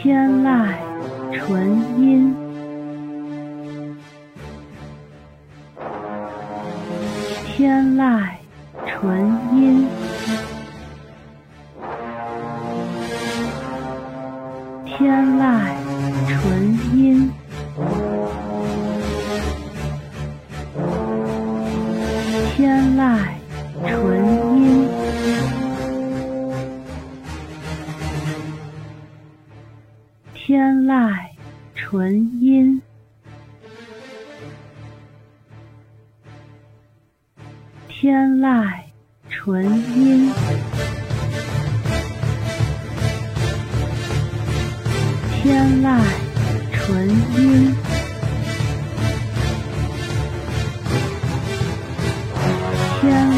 天籁纯音，天籁纯音，天籁纯音，天籁纯天籁纯音，天籁纯音，天籁纯音，天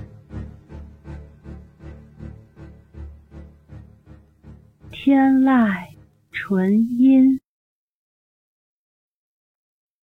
天籁纯音。